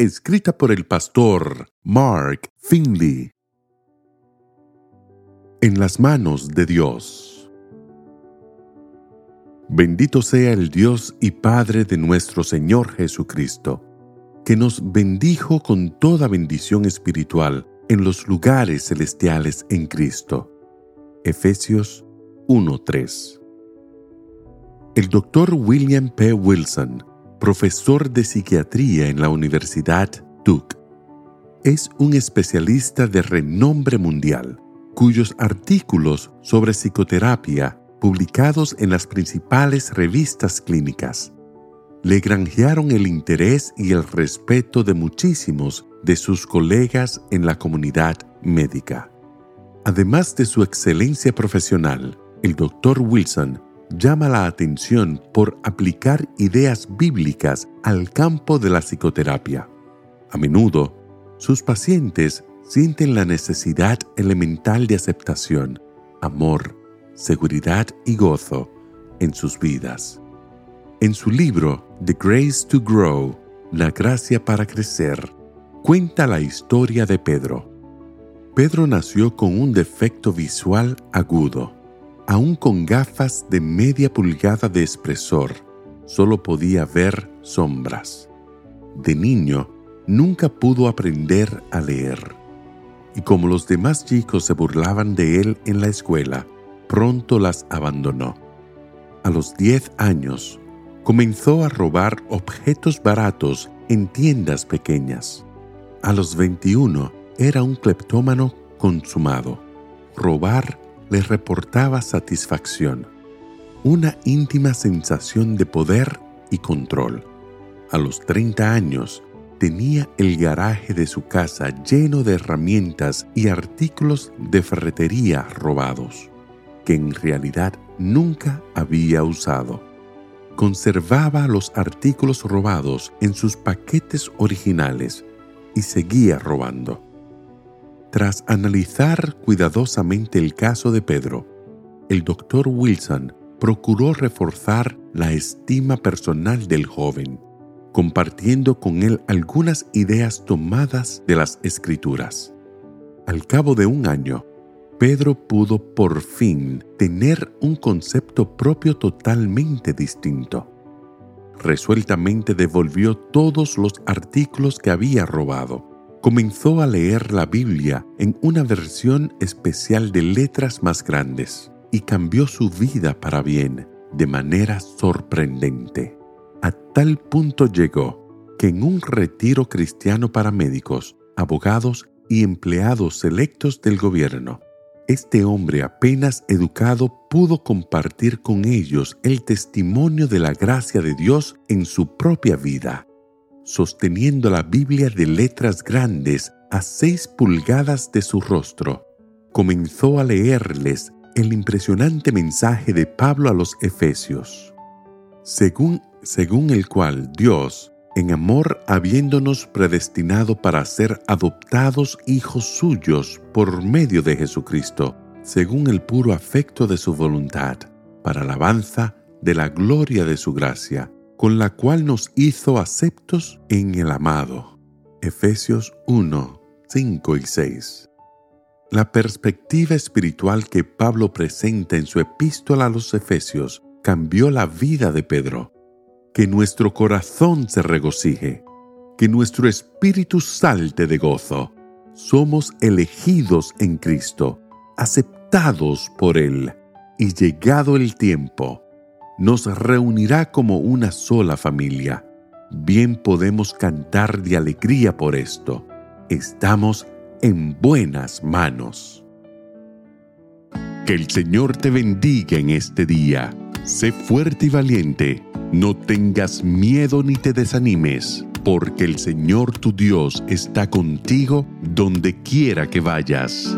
escrita por el pastor Mark Finley. En las manos de Dios. Bendito sea el Dios y Padre de nuestro Señor Jesucristo, que nos bendijo con toda bendición espiritual en los lugares celestiales en Cristo. Efesios 1:3 El doctor William P. Wilson profesor de psiquiatría en la Universidad Duke. Es un especialista de renombre mundial, cuyos artículos sobre psicoterapia, publicados en las principales revistas clínicas, le granjearon el interés y el respeto de muchísimos de sus colegas en la comunidad médica. Además de su excelencia profesional, el Dr. Wilson llama la atención por aplicar ideas bíblicas al campo de la psicoterapia. A menudo, sus pacientes sienten la necesidad elemental de aceptación, amor, seguridad y gozo en sus vidas. En su libro The Grace to Grow, La gracia para crecer, cuenta la historia de Pedro. Pedro nació con un defecto visual agudo aún con gafas de media pulgada de espesor, solo podía ver sombras. De niño, nunca pudo aprender a leer. Y como los demás chicos se burlaban de él en la escuela, pronto las abandonó. A los 10 años, comenzó a robar objetos baratos en tiendas pequeñas. A los 21, era un cleptómano consumado. Robar le reportaba satisfacción, una íntima sensación de poder y control. A los 30 años, tenía el garaje de su casa lleno de herramientas y artículos de ferretería robados, que en realidad nunca había usado. Conservaba los artículos robados en sus paquetes originales y seguía robando. Tras analizar cuidadosamente el caso de Pedro, el doctor Wilson procuró reforzar la estima personal del joven, compartiendo con él algunas ideas tomadas de las escrituras. Al cabo de un año, Pedro pudo por fin tener un concepto propio totalmente distinto. Resueltamente devolvió todos los artículos que había robado comenzó a leer la Biblia en una versión especial de letras más grandes y cambió su vida para bien de manera sorprendente. A tal punto llegó que en un retiro cristiano para médicos, abogados y empleados selectos del gobierno, este hombre apenas educado pudo compartir con ellos el testimonio de la gracia de Dios en su propia vida sosteniendo la Biblia de letras grandes a seis pulgadas de su rostro, comenzó a leerles el impresionante mensaje de Pablo a los Efesios, según, según el cual Dios, en amor habiéndonos predestinado para ser adoptados hijos suyos por medio de Jesucristo, según el puro afecto de su voluntad, para alabanza de la gloria de su gracia con la cual nos hizo aceptos en el amado. Efesios 1, 5 y 6. La perspectiva espiritual que Pablo presenta en su epístola a los Efesios cambió la vida de Pedro. Que nuestro corazón se regocije, que nuestro espíritu salte de gozo. Somos elegidos en Cristo, aceptados por Él, y llegado el tiempo, nos reunirá como una sola familia. Bien podemos cantar de alegría por esto. Estamos en buenas manos. Que el Señor te bendiga en este día. Sé fuerte y valiente. No tengas miedo ni te desanimes porque el Señor tu Dios está contigo donde quiera que vayas.